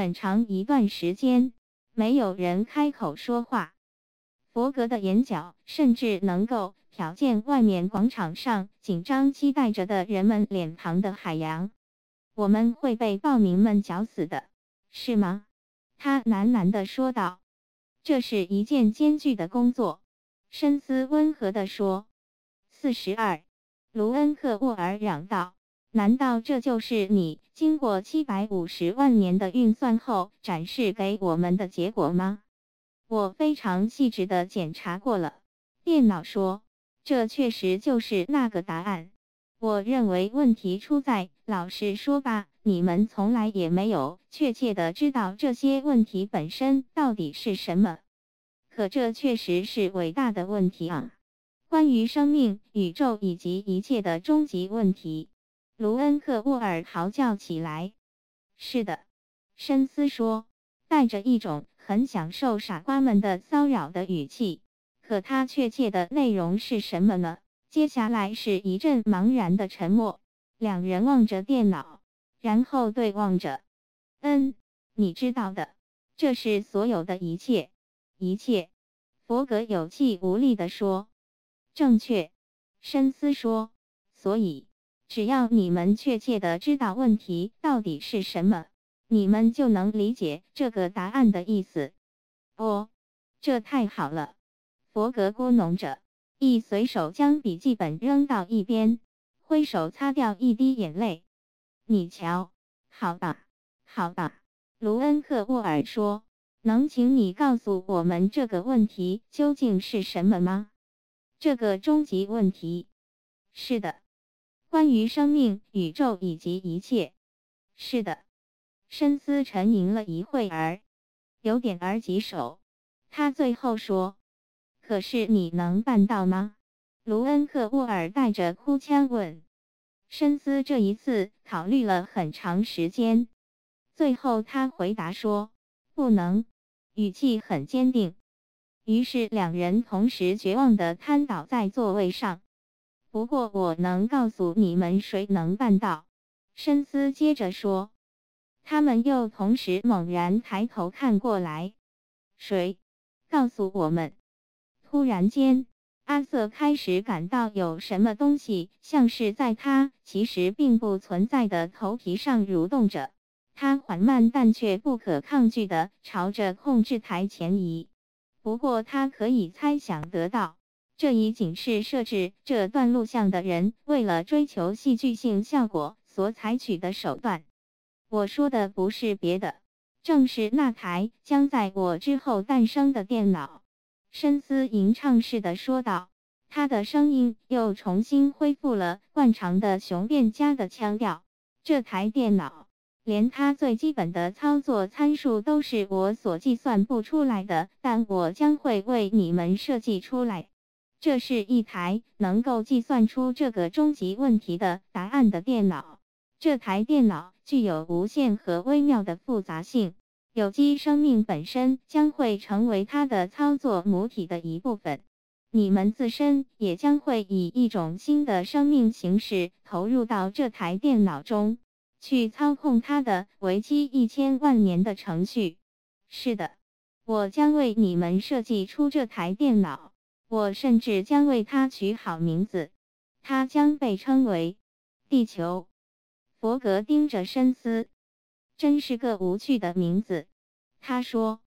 很长一段时间，没有人开口说话。佛格的眼角甚至能够瞟见外面广场上紧张期待着的人们脸庞的海洋。我们会被暴民们绞死的，是吗？他喃喃地说道。这是一件艰巨的工作，深思温和地说。四十二，卢恩克沃尔嚷道：“难道这就是你经过七百五十万年的运算后展示给我们的结果吗？”我非常细致地检查过了，电脑说，这确实就是那个答案。我认为问题出在，老实说吧，你们从来也没有确切的知道这些问题本身到底是什么。可这确实是伟大的问题啊！关于生命、宇宙以及一切的终极问题，卢恩克沃尔嚎叫起来。是的，深思说，带着一种很享受傻瓜们的骚扰的语气。可他确切的内容是什么呢？接下来是一阵茫然的沉默，两人望着电脑，然后对望着。嗯，你知道的，这是所有的一切，一切。佛格有气无力地说：“正确。”深思说：“所以，只要你们确切的知道问题到底是什么，你们就能理解这个答案的意思。”哦，这太好了。佛格咕哝着。一随手将笔记本扔到一边，挥手擦掉一滴眼泪。你瞧，好吧，好吧。卢恩克沃尔说：“能请你告诉我们这个问题究竟是什么吗？这个终极问题。”是的，关于生命、宇宙以及一切。是的。深思沉吟了一会儿，有点儿棘手。他最后说。可是你能办到吗？卢恩克沃尔带着哭腔问。深思这一次考虑了很长时间，最后他回答说：“不能。”语气很坚定。于是两人同时绝望地瘫倒在座位上。不过我能告诉你们谁能办到。深思接着说。他们又同时猛然抬头看过来。谁？告诉我们。突然间，阿瑟开始感到有什么东西像是在他其实并不存在的头皮上蠕动着。他缓慢但却不可抗拒地朝着控制台前移。不过，他可以猜想得到，这一警示设置这段录像的人为了追求戏剧性效果所采取的手段。我说的不是别的，正是那台将在我之后诞生的电脑。深思吟唱似的说道，他的声音又重新恢复了惯常的雄辩家的腔调。这台电脑，连它最基本的操作参数都是我所计算不出来的，但我将会为你们设计出来。这是一台能够计算出这个终极问题的答案的电脑。这台电脑具有无限和微妙的复杂性。有机生命本身将会成为它的操作母体的一部分，你们自身也将会以一种新的生命形式投入到这台电脑中，去操控它的为期一千万年的程序。是的，我将为你们设计出这台电脑，我甚至将为它取好名字，它将被称为地球。佛格盯着深思。真是个无趣的名字，他说。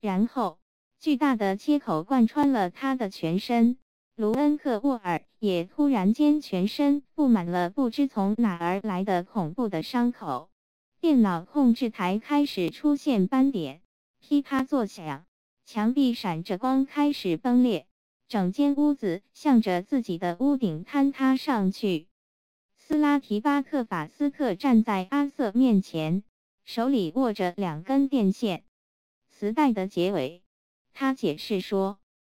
然后，巨大的切口贯穿了他的全身。卢恩克沃尔也突然间全身布满了不知从哪儿来的恐怖的伤口。电脑控制台开始出现斑点，噼啪作响，墙壁闪着光，开始崩裂，整间屋子向着自己的屋顶坍塌上去。斯拉提巴克法斯克站在阿瑟面前。手里握着两根电线，磁带的结尾。他解释说：“